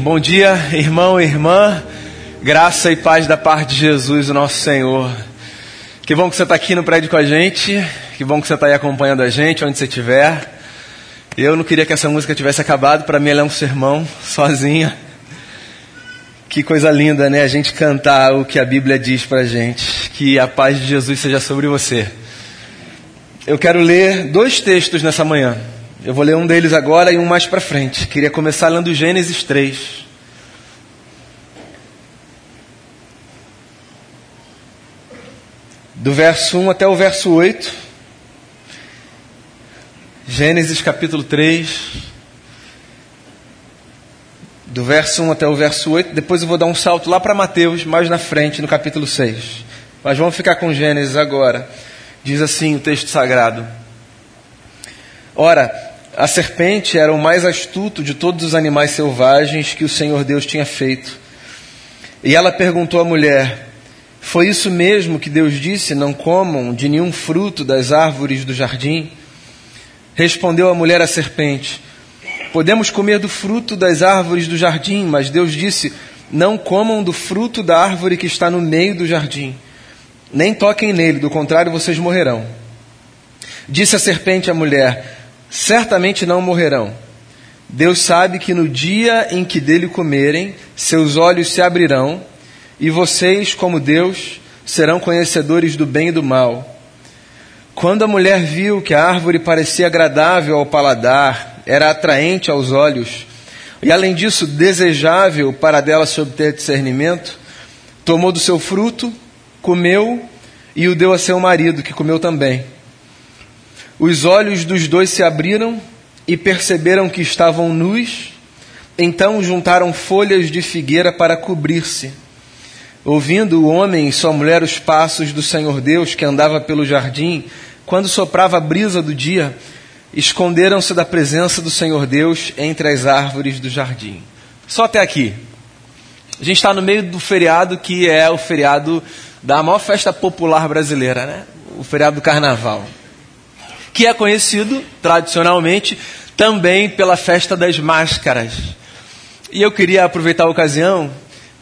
Bom dia, irmão e irmã. Graça e paz da parte de Jesus, o nosso Senhor. Que bom que você está aqui no prédio com a gente. Que bom que você está aí acompanhando a gente, onde você estiver. Eu não queria que essa música tivesse acabado, para mim ela é um sermão, sozinha. Que coisa linda, né? A gente cantar o que a Bíblia diz para a gente. Que a paz de Jesus seja sobre você. Eu quero ler dois textos nessa manhã. Eu vou ler um deles agora e um mais para frente. Queria começar lendo Gênesis 3. Do verso 1 até o verso 8. Gênesis capítulo 3. Do verso 1 até o verso 8. Depois eu vou dar um salto lá para Mateus, mais na frente, no capítulo 6. Mas vamos ficar com Gênesis agora. Diz assim o texto sagrado. Ora, a serpente era o mais astuto de todos os animais selvagens que o Senhor Deus tinha feito. E ela perguntou à mulher: Foi isso mesmo que Deus disse: Não comam de nenhum fruto das árvores do jardim? Respondeu a mulher à serpente: Podemos comer do fruto das árvores do jardim, mas Deus disse: Não comam do fruto da árvore que está no meio do jardim. Nem toquem nele, do contrário vocês morrerão. Disse a serpente à mulher: certamente não morrerão. Deus sabe que no dia em que dele comerem, seus olhos se abrirão, e vocês, como Deus, serão conhecedores do bem e do mal. Quando a mulher viu que a árvore parecia agradável ao paladar, era atraente aos olhos, e além disso desejável para dela se obter discernimento, tomou do seu fruto, comeu e o deu a seu marido, que comeu também. Os olhos dos dois se abriram e perceberam que estavam nus, então juntaram folhas de figueira para cobrir-se. Ouvindo o homem e sua mulher os passos do Senhor Deus que andava pelo jardim, quando soprava a brisa do dia, esconderam-se da presença do Senhor Deus entre as árvores do jardim. Só até aqui. A gente está no meio do feriado que é o feriado da maior festa popular brasileira, né? O feriado do carnaval que é conhecido tradicionalmente também pela festa das máscaras. E eu queria aproveitar a ocasião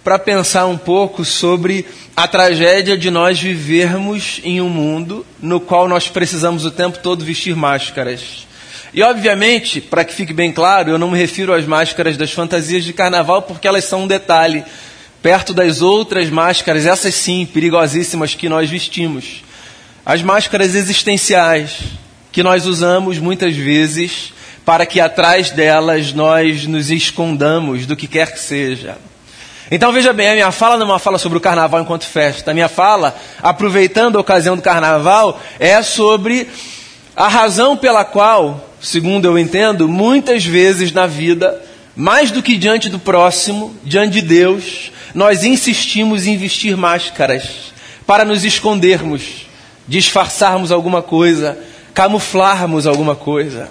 para pensar um pouco sobre a tragédia de nós vivermos em um mundo no qual nós precisamos o tempo todo vestir máscaras. E, obviamente, para que fique bem claro, eu não me refiro às máscaras das fantasias de carnaval, porque elas são um detalhe, perto das outras máscaras, essas sim, perigosíssimas que nós vestimos. As máscaras existenciais, que nós usamos muitas vezes para que atrás delas nós nos escondamos do que quer que seja. Então veja bem, a minha fala não é uma fala sobre o carnaval enquanto festa. A minha fala, aproveitando a ocasião do carnaval, é sobre a razão pela qual, segundo eu entendo, muitas vezes na vida, mais do que diante do próximo, diante de Deus, nós insistimos em vestir máscaras para nos escondermos, disfarçarmos alguma coisa, camuflarmos alguma coisa.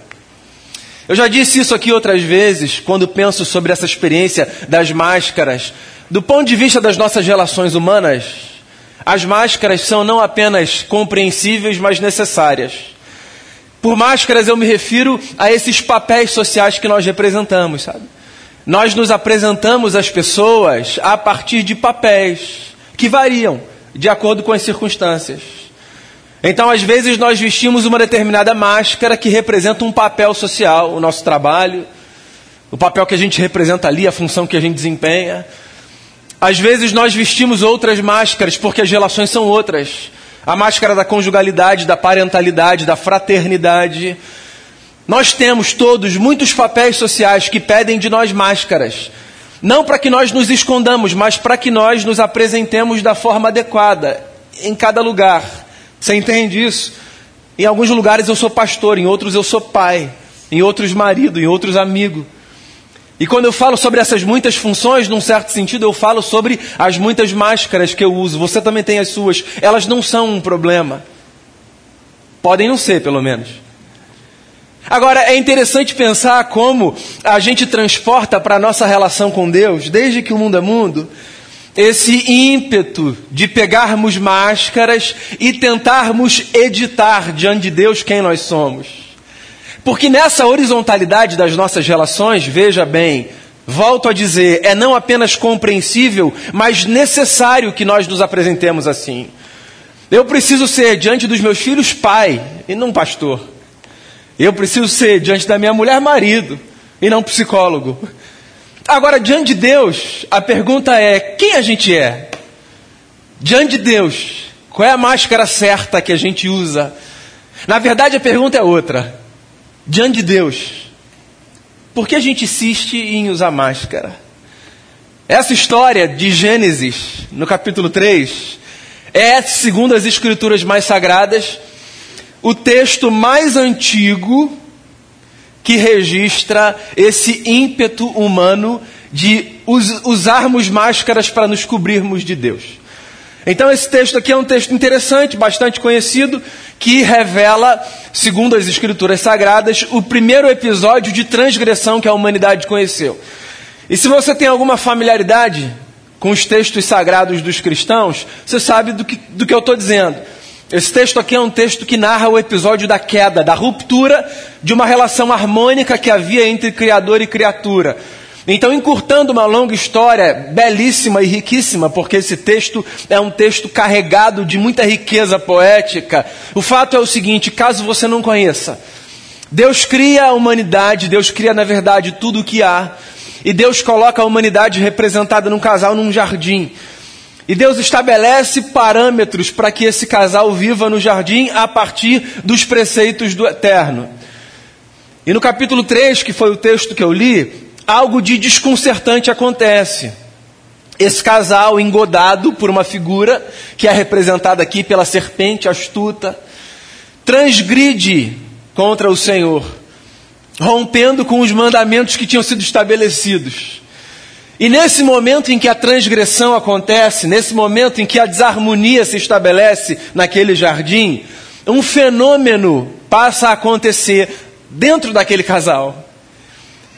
Eu já disse isso aqui outras vezes, quando penso sobre essa experiência das máscaras. Do ponto de vista das nossas relações humanas, as máscaras são não apenas compreensíveis, mas necessárias. Por máscaras eu me refiro a esses papéis sociais que nós representamos, sabe? Nós nos apresentamos às pessoas a partir de papéis que variam de acordo com as circunstâncias. Então, às vezes, nós vestimos uma determinada máscara que representa um papel social, o nosso trabalho, o papel que a gente representa ali, a função que a gente desempenha. Às vezes, nós vestimos outras máscaras porque as relações são outras. A máscara da conjugalidade, da parentalidade, da fraternidade. Nós temos todos muitos papéis sociais que pedem de nós máscaras. Não para que nós nos escondamos, mas para que nós nos apresentemos da forma adequada em cada lugar. Você entende isso? Em alguns lugares eu sou pastor, em outros eu sou pai, em outros marido, em outros amigo. E quando eu falo sobre essas muitas funções, num certo sentido, eu falo sobre as muitas máscaras que eu uso. Você também tem as suas. Elas não são um problema. Podem não ser, pelo menos. Agora, é interessante pensar como a gente transporta para a nossa relação com Deus, desde que o mundo é mundo, esse ímpeto de pegarmos máscaras e tentarmos editar diante de Deus quem nós somos. Porque nessa horizontalidade das nossas relações, veja bem, volto a dizer, é não apenas compreensível, mas necessário que nós nos apresentemos assim. Eu preciso ser diante dos meus filhos pai e não pastor. Eu preciso ser diante da minha mulher marido e não psicólogo. Agora, diante de Deus, a pergunta é: quem a gente é? Diante de Deus, qual é a máscara certa que a gente usa? Na verdade, a pergunta é outra. Diante de Deus, por que a gente insiste em usar máscara? Essa história de Gênesis, no capítulo 3, é, segundo as escrituras mais sagradas, o texto mais antigo que registra esse ímpeto humano de us usarmos máscaras para nos cobrirmos de Deus. Então, esse texto aqui é um texto interessante, bastante conhecido, que revela, segundo as Escrituras Sagradas, o primeiro episódio de transgressão que a humanidade conheceu. E se você tem alguma familiaridade com os textos sagrados dos cristãos, você sabe do que, do que eu estou dizendo. Esse texto aqui é um texto que narra o episódio da queda, da ruptura de uma relação harmônica que havia entre Criador e criatura. Então, encurtando uma longa história, belíssima e riquíssima, porque esse texto é um texto carregado de muita riqueza poética, o fato é o seguinte: caso você não conheça, Deus cria a humanidade, Deus cria, na verdade, tudo o que há, e Deus coloca a humanidade representada num casal num jardim. E Deus estabelece parâmetros para que esse casal viva no jardim a partir dos preceitos do eterno. E no capítulo 3, que foi o texto que eu li, algo de desconcertante acontece. Esse casal, engodado por uma figura, que é representada aqui pela serpente astuta, transgride contra o Senhor rompendo com os mandamentos que tinham sido estabelecidos. E nesse momento em que a transgressão acontece, nesse momento em que a desarmonia se estabelece naquele jardim, um fenômeno passa a acontecer dentro daquele casal.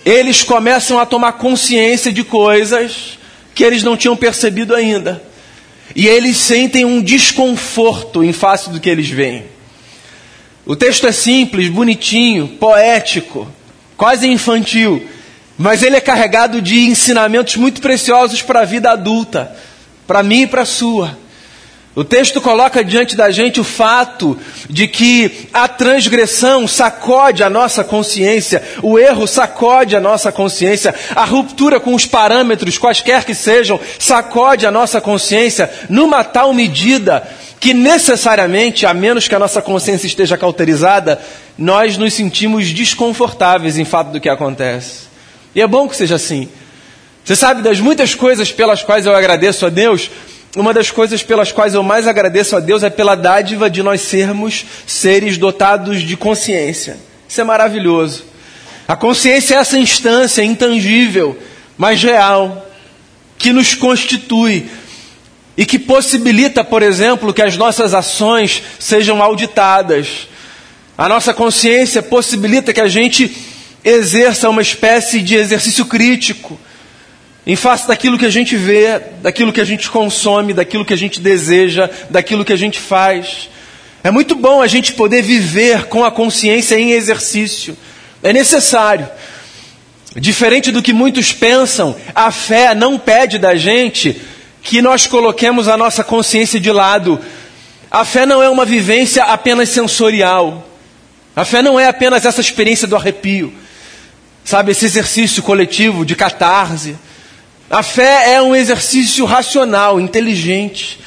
Eles começam a tomar consciência de coisas que eles não tinham percebido ainda. E eles sentem um desconforto em face do que eles veem. O texto é simples, bonitinho, poético, quase infantil, mas ele é carregado de ensinamentos muito preciosos para a vida adulta, para mim e para a sua. O texto coloca diante da gente o fato de que a transgressão sacode a nossa consciência, o erro sacode a nossa consciência, a ruptura com os parâmetros, quaisquer que sejam, sacode a nossa consciência numa tal medida que necessariamente, a menos que a nossa consciência esteja cauterizada, nós nos sentimos desconfortáveis em fato do que acontece. E é bom que seja assim. Você sabe das muitas coisas pelas quais eu agradeço a Deus, uma das coisas pelas quais eu mais agradeço a Deus é pela dádiva de nós sermos seres dotados de consciência. Isso é maravilhoso. A consciência é essa instância intangível, mas real, que nos constitui, e que possibilita, por exemplo, que as nossas ações sejam auditadas. A nossa consciência possibilita que a gente exerça uma espécie de exercício crítico em face daquilo que a gente vê, daquilo que a gente consome, daquilo que a gente deseja, daquilo que a gente faz. É muito bom a gente poder viver com a consciência em exercício. É necessário. Diferente do que muitos pensam, a fé não pede da gente que nós coloquemos a nossa consciência de lado. A fé não é uma vivência apenas sensorial. A fé não é apenas essa experiência do arrepio, sabe, esse exercício coletivo de catarse. A fé é um exercício racional, inteligente,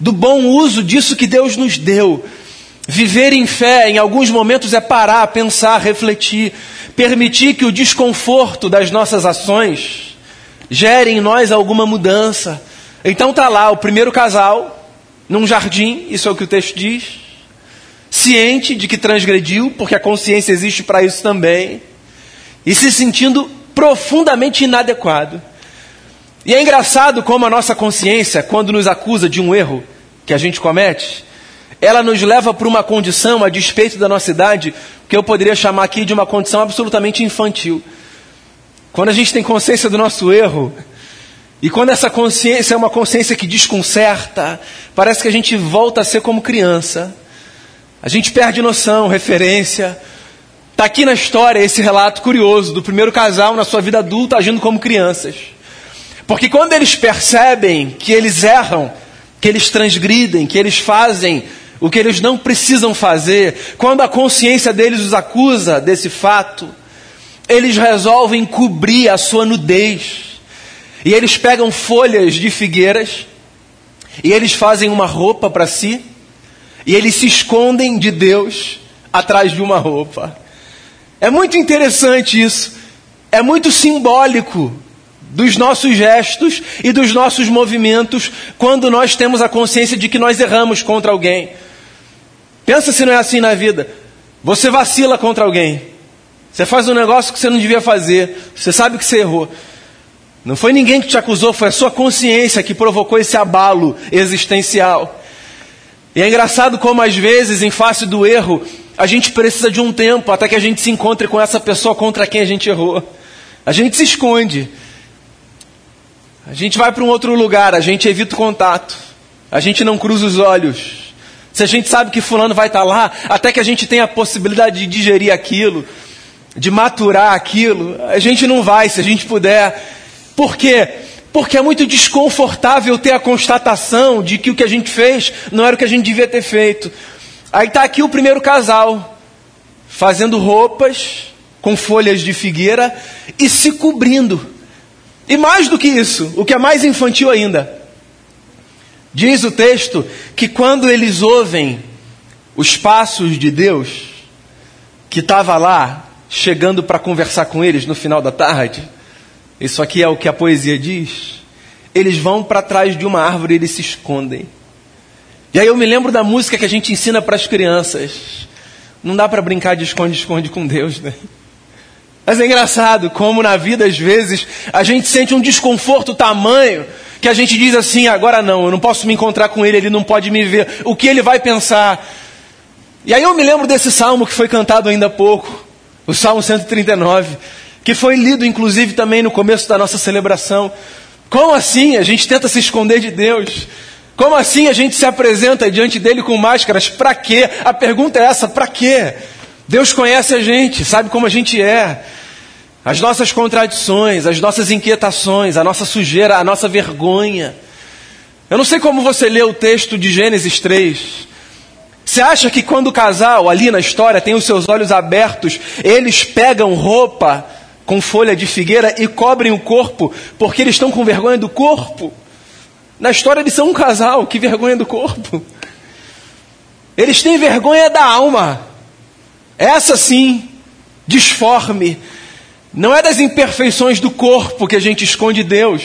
do bom uso disso que Deus nos deu. Viver em fé, em alguns momentos, é parar, pensar, refletir, permitir que o desconforto das nossas ações gere em nós alguma mudança, então está lá o primeiro casal, num jardim, isso é o que o texto diz, ciente de que transgrediu, porque a consciência existe para isso também, e se sentindo profundamente inadequado. E é engraçado como a nossa consciência, quando nos acusa de um erro que a gente comete, ela nos leva para uma condição, a despeito da nossa idade, que eu poderia chamar aqui de uma condição absolutamente infantil. Quando a gente tem consciência do nosso erro, e quando essa consciência é uma consciência que desconcerta, parece que a gente volta a ser como criança. A gente perde noção, referência. Está aqui na história esse relato curioso do primeiro casal na sua vida adulta agindo como crianças. Porque quando eles percebem que eles erram, que eles transgridem, que eles fazem o que eles não precisam fazer, quando a consciência deles os acusa desse fato, eles resolvem cobrir a sua nudez. E eles pegam folhas de figueiras e eles fazem uma roupa para si e eles se escondem de Deus atrás de uma roupa. É muito interessante isso. É muito simbólico dos nossos gestos e dos nossos movimentos quando nós temos a consciência de que nós erramos contra alguém. Pensa se não é assim na vida. Você vacila contra alguém. Você faz um negócio que você não devia fazer. Você sabe que você errou. Não foi ninguém que te acusou, foi a sua consciência que provocou esse abalo existencial. E é engraçado como às vezes, em face do erro, a gente precisa de um tempo até que a gente se encontre com essa pessoa contra quem a gente errou. A gente se esconde. A gente vai para um outro lugar, a gente evita o contato. A gente não cruza os olhos. Se a gente sabe que fulano vai estar lá, até que a gente tenha a possibilidade de digerir aquilo, de maturar aquilo, a gente não vai, se a gente puder. Por quê? Porque é muito desconfortável ter a constatação de que o que a gente fez não era o que a gente devia ter feito. Aí está aqui o primeiro casal, fazendo roupas com folhas de figueira e se cobrindo. E mais do que isso, o que é mais infantil ainda, diz o texto que quando eles ouvem os passos de Deus, que estava lá chegando para conversar com eles no final da tarde, isso aqui é o que a poesia diz. Eles vão para trás de uma árvore e eles se escondem. E aí eu me lembro da música que a gente ensina para as crianças. Não dá para brincar de esconde-esconde com Deus, né? Mas é engraçado como na vida, às vezes, a gente sente um desconforto tamanho que a gente diz assim: agora não, eu não posso me encontrar com ele, ele não pode me ver, o que ele vai pensar? E aí eu me lembro desse salmo que foi cantado ainda há pouco, o Salmo 139 que foi lido inclusive também no começo da nossa celebração. Como assim a gente tenta se esconder de Deus? Como assim a gente se apresenta diante dele com máscaras? Para quê? A pergunta é essa: para quê? Deus conhece a gente, sabe como a gente é. As nossas contradições, as nossas inquietações, a nossa sujeira, a nossa vergonha. Eu não sei como você lê o texto de Gênesis 3. Você acha que quando o casal, ali na história, tem os seus olhos abertos, eles pegam roupa com folha de figueira e cobrem o corpo porque eles estão com vergonha do corpo. Na história eles são um casal, que vergonha do corpo. Eles têm vergonha da alma. Essa sim, disforme. Não é das imperfeições do corpo que a gente esconde Deus.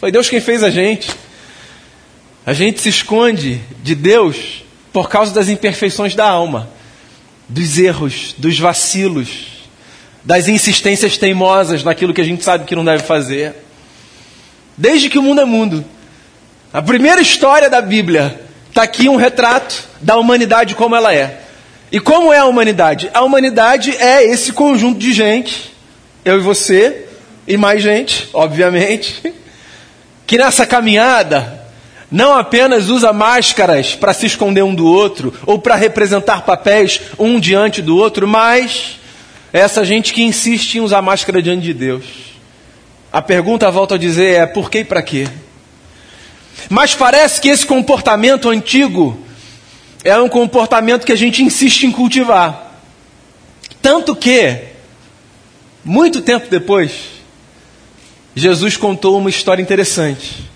Foi Deus quem fez a gente. A gente se esconde de Deus por causa das imperfeições da alma, dos erros, dos vacilos das insistências teimosas naquilo que a gente sabe que não deve fazer. Desde que o mundo é mundo. A primeira história da Bíblia está aqui um retrato da humanidade como ela é. E como é a humanidade? A humanidade é esse conjunto de gente, eu e você, e mais gente, obviamente, que nessa caminhada não apenas usa máscaras para se esconder um do outro, ou para representar papéis um diante do outro, mas é essa gente que insiste em usar máscara diante de Deus. A pergunta, volto a dizer, é por que e para quê? Mas parece que esse comportamento antigo é um comportamento que a gente insiste em cultivar. Tanto que, muito tempo depois, Jesus contou uma história interessante.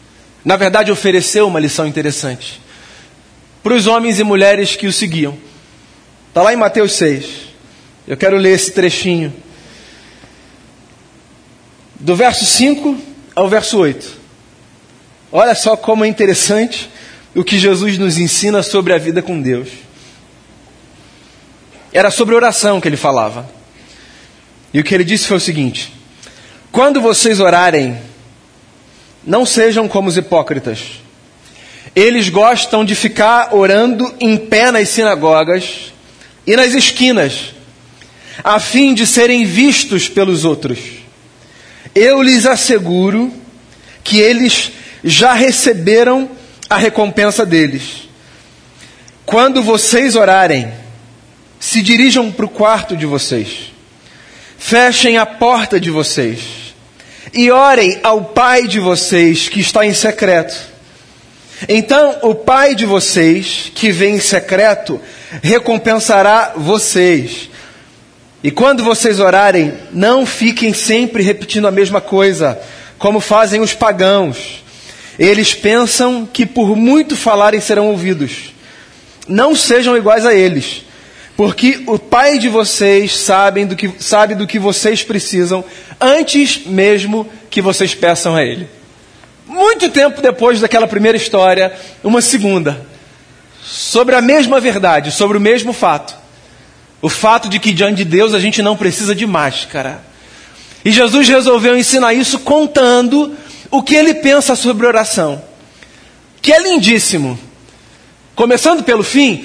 Na verdade, ofereceu uma lição interessante para os homens e mulheres que o seguiam. Está lá em Mateus 6. Eu quero ler esse trechinho. Do verso 5 ao verso 8. Olha só como é interessante o que Jesus nos ensina sobre a vida com Deus. Era sobre oração que ele falava. E o que ele disse foi o seguinte: Quando vocês orarem, não sejam como os hipócritas. Eles gostam de ficar orando em pé nas sinagogas e nas esquinas a fim de serem vistos pelos outros. Eu lhes asseguro que eles já receberam a recompensa deles. Quando vocês orarem, se dirijam para o quarto de vocês, fechem a porta de vocês e orem ao Pai de vocês que está em secreto. Então o Pai de vocês, que vem em secreto, recompensará vocês. E quando vocês orarem, não fiquem sempre repetindo a mesma coisa, como fazem os pagãos. Eles pensam que por muito falarem serão ouvidos. Não sejam iguais a eles, porque o Pai de vocês sabe do que, sabe do que vocês precisam antes mesmo que vocês peçam a Ele. Muito tempo depois daquela primeira história, uma segunda, sobre a mesma verdade, sobre o mesmo fato. O fato de que diante de Deus a gente não precisa de máscara. E Jesus resolveu ensinar isso contando o que ele pensa sobre oração. Que é lindíssimo. Começando pelo fim,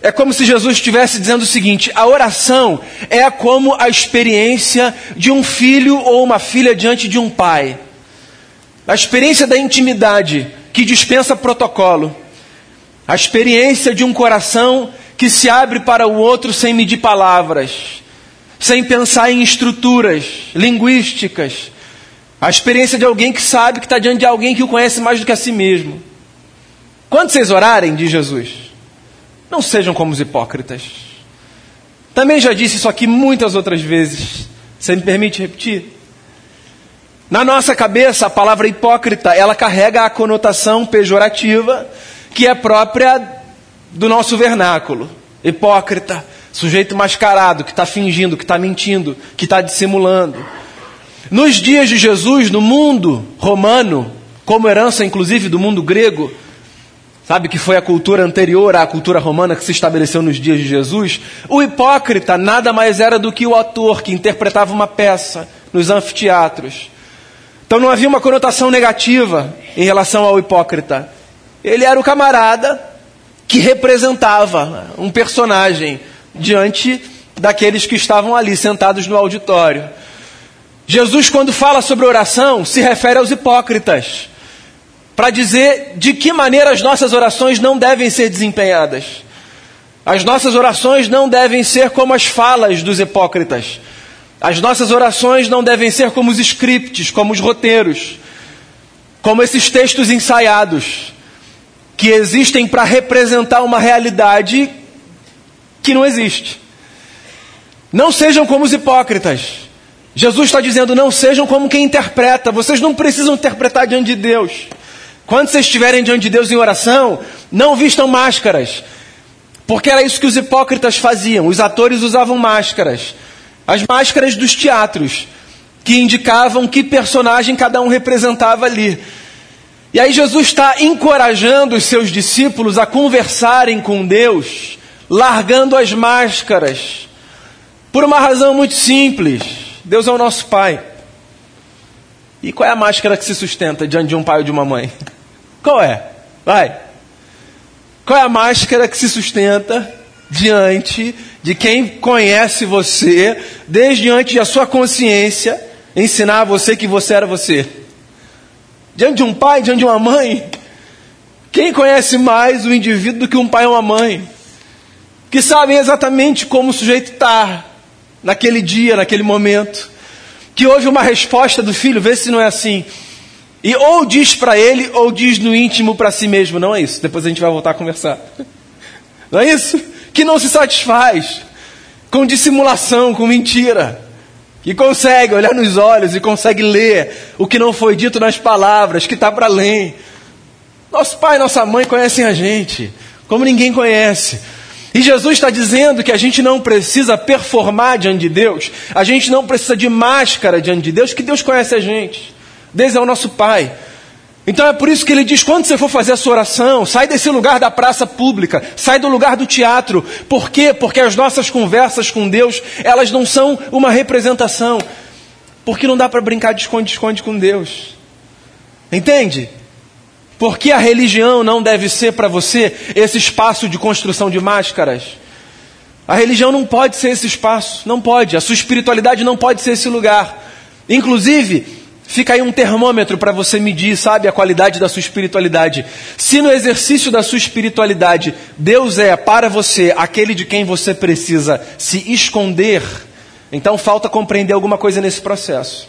é como se Jesus estivesse dizendo o seguinte: a oração é como a experiência de um filho ou uma filha diante de um pai. A experiência da intimidade que dispensa protocolo. A experiência de um coração que se abre para o outro sem medir palavras, sem pensar em estruturas linguísticas. A experiência de alguém que sabe que está diante de alguém que o conhece mais do que a si mesmo. Quando vocês orarem, diz Jesus, não sejam como os hipócritas. Também já disse isso aqui muitas outras vezes. Você me permite repetir? Na nossa cabeça, a palavra hipócrita, ela carrega a conotação pejorativa que é própria do nosso vernáculo. Hipócrita, sujeito mascarado, que está fingindo, que está mentindo, que está dissimulando. Nos dias de Jesus, no mundo romano, como herança inclusive do mundo grego, sabe que foi a cultura anterior à cultura romana que se estabeleceu nos dias de Jesus, o hipócrita nada mais era do que o ator que interpretava uma peça nos anfiteatros. Então não havia uma conotação negativa em relação ao hipócrita. Ele era o camarada que representava um personagem diante daqueles que estavam ali sentados no auditório. Jesus, quando fala sobre oração, se refere aos hipócritas, para dizer de que maneira as nossas orações não devem ser desempenhadas. As nossas orações não devem ser como as falas dos hipócritas. As nossas orações não devem ser como os scripts, como os roteiros, como esses textos ensaiados que existem para representar uma realidade que não existe. Não sejam como os hipócritas. Jesus está dizendo: não sejam como quem interpreta. Vocês não precisam interpretar diante de Deus. Quando vocês estiverem diante de Deus em oração, não vistam máscaras. Porque era isso que os hipócritas faziam. Os atores usavam máscaras. As máscaras dos teatros, que indicavam que personagem cada um representava ali. E aí Jesus está encorajando os seus discípulos a conversarem com Deus, largando as máscaras, por uma razão muito simples: Deus é o nosso Pai. E qual é a máscara que se sustenta diante de um pai ou de uma mãe? Qual é? Vai. Qual é a máscara que se sustenta diante de quem conhece você, desde diante da sua consciência, ensinar a você que você era você? diante de um pai, diante de uma mãe. Quem conhece mais o indivíduo do que um pai ou uma mãe? Que sabem exatamente como o sujeito está naquele dia, naquele momento. Que houve uma resposta do filho, vê se não é assim. E ou diz para ele, ou diz no íntimo para si mesmo. Não é isso. Depois a gente vai voltar a conversar. Não é isso? Que não se satisfaz com dissimulação, com mentira que consegue olhar nos olhos e consegue ler o que não foi dito nas palavras, que está para além. Nosso pai e nossa mãe conhecem a gente, como ninguém conhece. E Jesus está dizendo que a gente não precisa performar diante de Deus, a gente não precisa de máscara diante de Deus, que Deus conhece a gente. Deus é o nosso Pai. Então é por isso que ele diz: quando você for fazer a sua oração, sai desse lugar da praça pública, sai do lugar do teatro. Por quê? Porque as nossas conversas com Deus, elas não são uma representação. Porque não dá para brincar de esconde-esconde com Deus. Entende? Porque a religião não deve ser para você esse espaço de construção de máscaras. A religião não pode ser esse espaço, não pode. A sua espiritualidade não pode ser esse lugar. Inclusive, Fica aí um termômetro para você medir, sabe, a qualidade da sua espiritualidade. Se no exercício da sua espiritualidade Deus é para você aquele de quem você precisa se esconder, Então falta compreender alguma coisa nesse processo.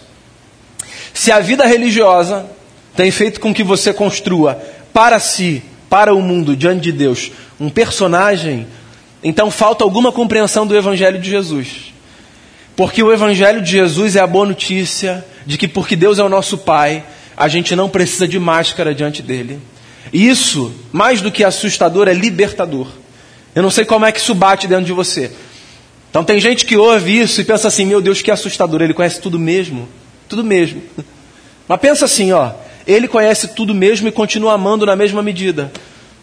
Se a vida religiosa tem feito com que você construa para si, para o mundo, diante de Deus, um personagem, então falta alguma compreensão do Evangelho de Jesus. Porque o Evangelho de Jesus é a boa notícia de que, porque Deus é o nosso Pai, a gente não precisa de máscara diante dele. E isso, mais do que assustador, é libertador. Eu não sei como é que isso bate dentro de você. Então tem gente que ouve isso e pensa assim: meu Deus, que assustador, ele conhece tudo mesmo. Tudo mesmo. Mas pensa assim, ó, ele conhece tudo mesmo e continua amando na mesma medida.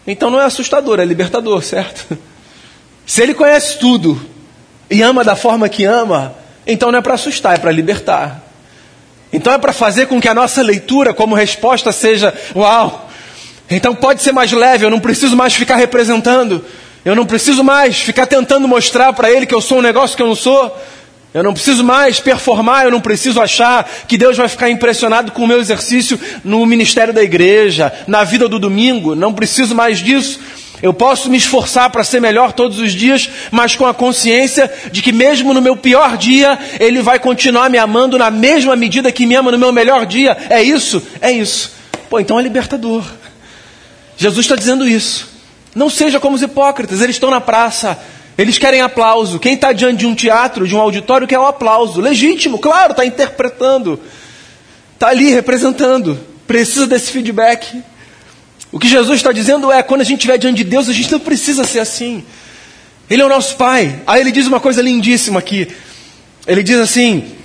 Então não é assustador, é libertador, certo? Se ele conhece tudo e ama da forma que ama, então não é para assustar, é para libertar. Então é para fazer com que a nossa leitura, como resposta, seja: Uau! Então pode ser mais leve, eu não preciso mais ficar representando, eu não preciso mais ficar tentando mostrar para ele que eu sou um negócio que eu não sou. Eu não preciso mais performar, eu não preciso achar que Deus vai ficar impressionado com o meu exercício no ministério da igreja, na vida do domingo. Não preciso mais disso. Eu posso me esforçar para ser melhor todos os dias, mas com a consciência de que, mesmo no meu pior dia, Ele vai continuar me amando na mesma medida que me ama no meu melhor dia. É isso? É isso. Pô, então é libertador. Jesus está dizendo isso. Não seja como os hipócritas, eles estão na praça, eles querem aplauso. Quem está diante de um teatro, de um auditório, quer o um aplauso. Legítimo, claro, está interpretando, está ali representando, precisa desse feedback. O que Jesus está dizendo é: quando a gente estiver diante de Deus, a gente não precisa ser assim. Ele é o nosso Pai. Aí ele diz uma coisa lindíssima aqui. Ele diz assim: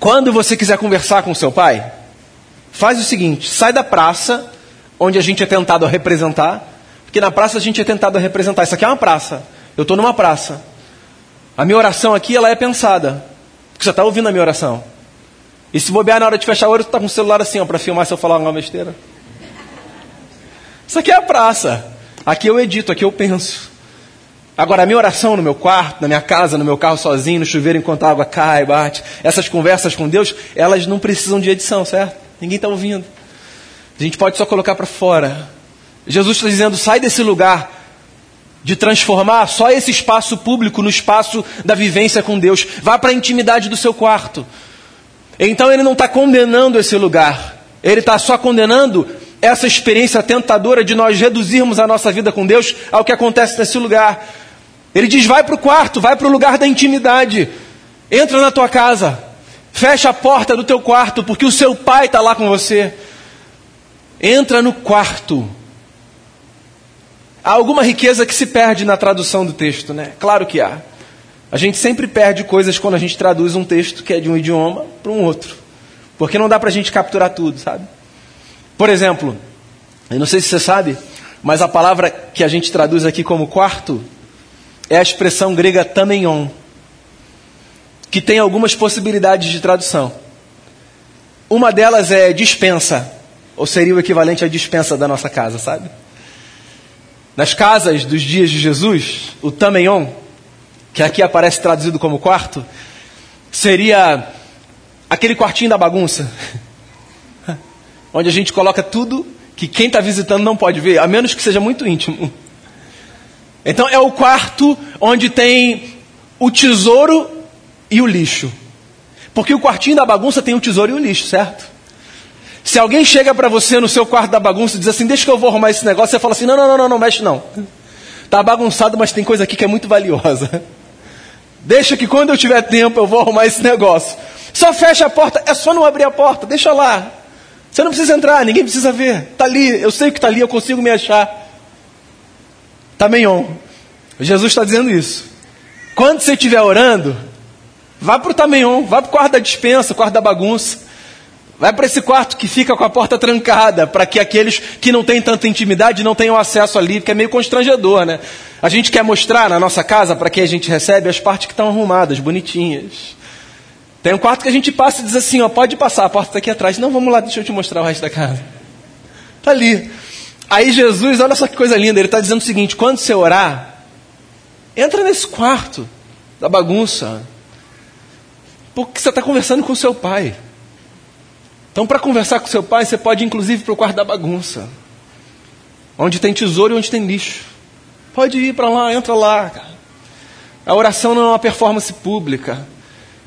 quando você quiser conversar com seu pai, faz o seguinte: sai da praça, onde a gente é tentado a representar, porque na praça a gente é tentado a representar. Isso aqui é uma praça. Eu estou numa praça. A minha oração aqui ela é pensada. Porque você está ouvindo a minha oração. E se bobear na hora de fechar o olho, você está com o celular assim, para filmar se eu falar uma besteira. Isso aqui é a praça. Aqui eu edito, aqui eu penso. Agora, a minha oração no meu quarto, na minha casa, no meu carro sozinho, no chuveiro enquanto a água cai, bate, essas conversas com Deus, elas não precisam de edição, certo? Ninguém está ouvindo. A gente pode só colocar para fora. Jesus está dizendo: sai desse lugar de transformar só esse espaço público no espaço da vivência com Deus. Vá para a intimidade do seu quarto. Então ele não está condenando esse lugar. Ele está só condenando essa experiência tentadora de nós reduzirmos a nossa vida com Deus ao que acontece nesse lugar. Ele diz: vai para o quarto, vai para o lugar da intimidade, entra na tua casa, fecha a porta do teu quarto, porque o seu pai está lá com você. Entra no quarto. Há alguma riqueza que se perde na tradução do texto, né? Claro que há. A gente sempre perde coisas quando a gente traduz um texto que é de um idioma para um outro. Porque não dá para a gente capturar tudo, sabe? Por exemplo, eu não sei se você sabe, mas a palavra que a gente traduz aqui como quarto é a expressão grega tameion, que tem algumas possibilidades de tradução. Uma delas é dispensa, ou seria o equivalente à dispensa da nossa casa, sabe? Nas casas dos dias de Jesus, o tameion, que aqui aparece traduzido como quarto, seria aquele quartinho da bagunça. onde a gente coloca tudo que quem está visitando não pode ver, a menos que seja muito íntimo. Então é o quarto onde tem o tesouro e o lixo. Porque o quartinho da bagunça tem o tesouro e o lixo, certo? Se alguém chega para você no seu quarto da bagunça e diz assim, deixa que eu vou arrumar esse negócio, você fala assim, não, não, não, não, não mexe não. Tá bagunçado, mas tem coisa aqui que é muito valiosa. Deixa que quando eu tiver tempo eu vou arrumar esse negócio. Só fecha a porta, é só não abrir a porta, deixa lá. Você não precisa entrar, ninguém precisa ver. Está ali, eu sei que está ali, eu consigo me achar. Tameion. Jesus está dizendo isso. Quando você estiver orando, vá para o Tameion, vá para o quarto da dispensa, quarto da bagunça. Vai para esse quarto que fica com a porta trancada, para que aqueles que não têm tanta intimidade não tenham acesso ali, porque é meio constrangedor, né? A gente quer mostrar na nossa casa, para quem a gente recebe, as partes que estão arrumadas, bonitinhas. Tem um quarto que a gente passa e diz assim, ó, pode passar, a porta está aqui atrás. Não, vamos lá, deixa eu te mostrar o resto da casa. Está ali. Aí Jesus, olha só que coisa linda, ele está dizendo o seguinte, quando você orar, entra nesse quarto da bagunça. Porque você está conversando com o seu pai. Então, para conversar com seu pai, você pode inclusive para o quarto da bagunça. Onde tem tesouro e onde tem lixo. Pode ir para lá, entra lá. A oração não é uma performance pública.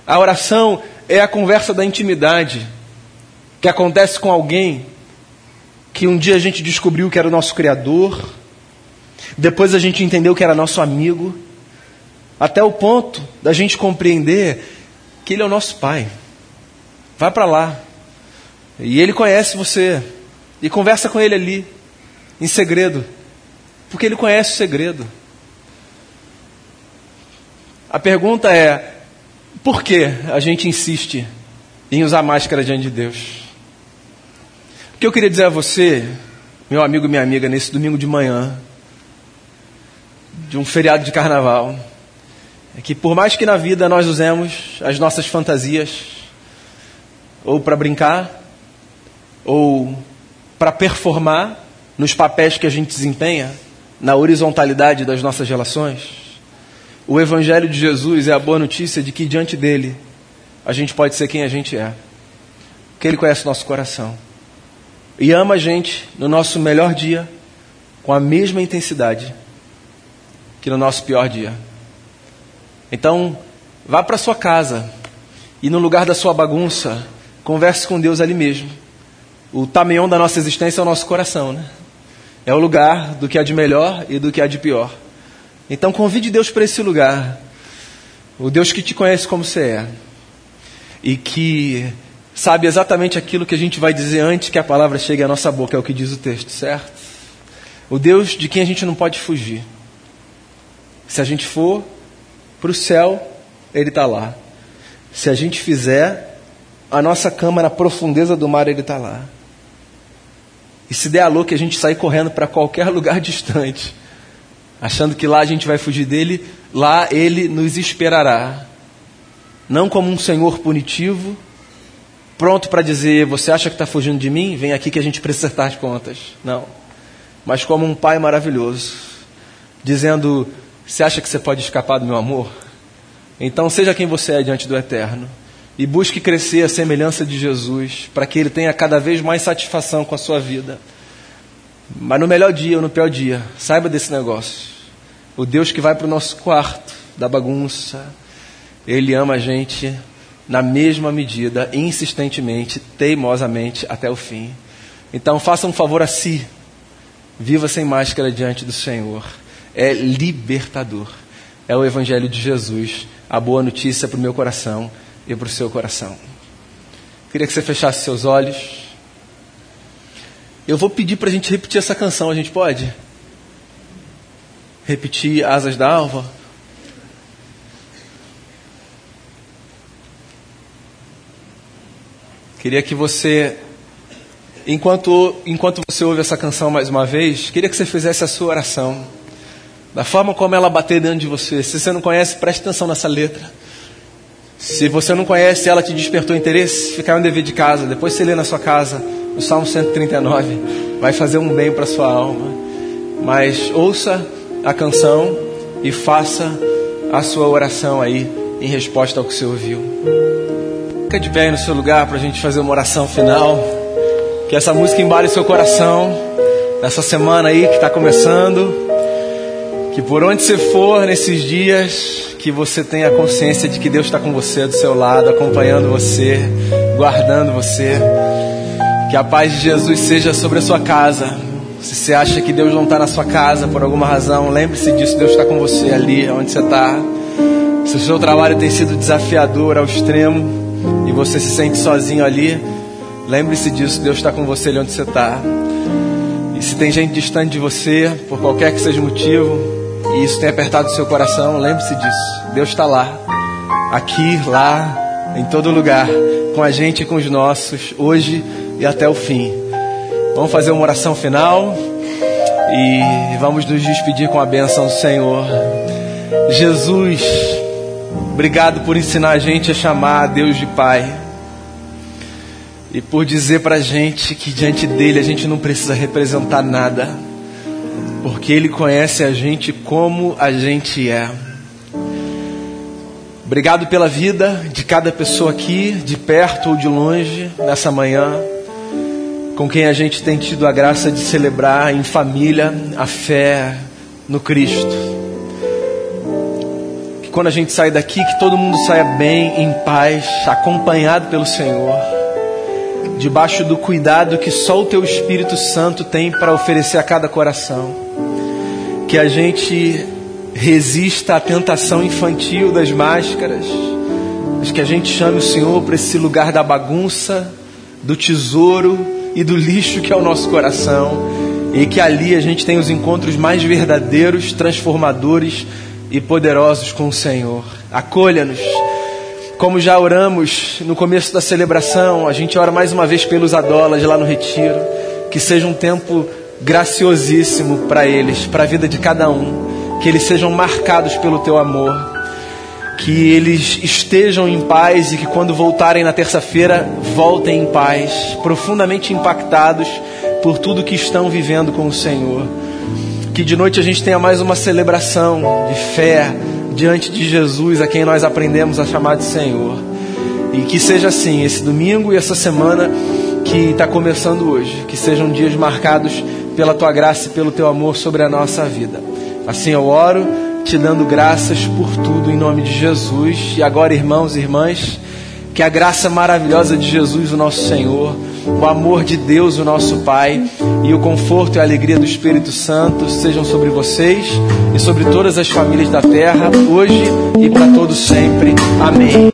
A oração é a conversa da intimidade que acontece com alguém que um dia a gente descobriu que era o nosso Criador, depois a gente entendeu que era nosso amigo, até o ponto da gente compreender que Ele é o nosso Pai. Vai para lá. E Ele conhece você. E conversa com Ele ali, em segredo. Porque Ele conhece o segredo. A pergunta é: por que a gente insiste em usar máscara diante de Deus? O que eu queria dizer a você, meu amigo e minha amiga, nesse domingo de manhã, de um feriado de carnaval, é que por mais que na vida nós usemos as nossas fantasias, ou para brincar, ou para performar nos papéis que a gente desempenha, na horizontalidade das nossas relações, o Evangelho de Jesus é a boa notícia de que diante dele a gente pode ser quem a gente é. Porque ele conhece o nosso coração. E ama a gente no nosso melhor dia com a mesma intensidade que no nosso pior dia. Então, vá para sua casa e no lugar da sua bagunça, converse com Deus ali mesmo. O tamião da nossa existência é o nosso coração, né? É o lugar do que há de melhor e do que há de pior. Então convide Deus para esse lugar. O Deus que te conhece como você é. E que sabe exatamente aquilo que a gente vai dizer antes que a palavra chegue à nossa boca, é o que diz o texto, certo? O Deus de quem a gente não pode fugir. Se a gente for para o céu, Ele está lá. Se a gente fizer a nossa cama na profundeza do mar, Ele está lá. E se der a louca a gente sair correndo para qualquer lugar distante, achando que lá a gente vai fugir dele, lá ele nos esperará. Não como um senhor punitivo, pronto para dizer: Você acha que está fugindo de mim? Vem aqui que a gente precisa acertar as contas. Não. Mas como um pai maravilhoso, dizendo: Você acha que você pode escapar do meu amor? Então seja quem você é diante do eterno. E busque crescer a semelhança de Jesus, para que ele tenha cada vez mais satisfação com a sua vida. Mas no melhor dia ou no pior dia, saiba desse negócio. O Deus que vai para o nosso quarto da bagunça, Ele ama a gente na mesma medida, insistentemente, teimosamente até o fim. Então faça um favor a si. Viva sem máscara diante do Senhor. É libertador. É o Evangelho de Jesus. A boa notícia para o meu coração e para o seu coração. Queria que você fechasse seus olhos. Eu vou pedir para a gente repetir essa canção, a gente pode? Repetir Asas da Alva? Queria que você, enquanto, enquanto você ouve essa canção mais uma vez, queria que você fizesse a sua oração. Da forma como ela bater dentro de você. Se você não conhece, preste atenção nessa letra. Se você não conhece, ela te despertou interesse, ficar um dever de casa. Depois você lê na sua casa o Salmo 139. Vai fazer um bem para sua alma. Mas ouça a canção e faça a sua oração aí em resposta ao que você ouviu. Fica de pé no seu lugar para a gente fazer uma oração final. Que essa música embale seu coração nessa semana aí que está começando. Que por onde você for nesses dias, que você tenha consciência de que Deus está com você do seu lado, acompanhando você, guardando você. Que a paz de Jesus seja sobre a sua casa. Se você acha que Deus não está na sua casa por alguma razão, lembre-se disso. Deus está com você ali, onde você está. Se o seu trabalho tem sido desafiador ao extremo e você se sente sozinho ali, lembre-se disso. Deus está com você ali onde você está. E se tem gente distante de você, por qualquer que seja o motivo, e isso tem apertado o seu coração, lembre-se disso. Deus está lá, aqui, lá, em todo lugar, com a gente e com os nossos, hoje e até o fim. Vamos fazer uma oração final e vamos nos despedir com a bênção do Senhor. Jesus, obrigado por ensinar a gente a chamar a Deus de Pai. E por dizer para a gente que diante dele a gente não precisa representar nada, porque ele conhece a gente como a gente é. Obrigado pela vida de cada pessoa aqui, de perto ou de longe, nessa manhã com quem a gente tem tido a graça de celebrar em família a fé no Cristo. Que quando a gente sai daqui, que todo mundo saia bem, em paz, acompanhado pelo Senhor, debaixo do cuidado que só o Teu Espírito Santo tem para oferecer a cada coração. Que a gente resista à tentação infantil das máscaras, mas que a gente chame o Senhor para esse lugar da bagunça, do tesouro e do lixo que é o nosso coração, e que ali a gente tenha os encontros mais verdadeiros, transformadores e poderosos com o Senhor. Acolha-nos. Como já oramos no começo da celebração, a gente ora mais uma vez pelos adolas lá no retiro, que seja um tempo graciosíssimo para eles, para a vida de cada um, que eles sejam marcados pelo teu amor, que eles estejam em paz e que quando voltarem na terça-feira voltem em paz, profundamente impactados por tudo que estão vivendo com o Senhor. Que de noite a gente tenha mais uma celebração de fé diante de Jesus, a quem nós aprendemos a chamar de Senhor. E que seja assim esse domingo e essa semana que está começando hoje, que sejam dias marcados pela tua graça e pelo teu amor sobre a nossa vida. Assim eu oro, te dando graças por tudo em nome de Jesus. E agora, irmãos e irmãs, que a graça maravilhosa de Jesus, o nosso Senhor, o amor de Deus, o nosso Pai, e o conforto e a alegria do Espírito Santo sejam sobre vocês e sobre todas as famílias da terra, hoje e para todos sempre. Amém.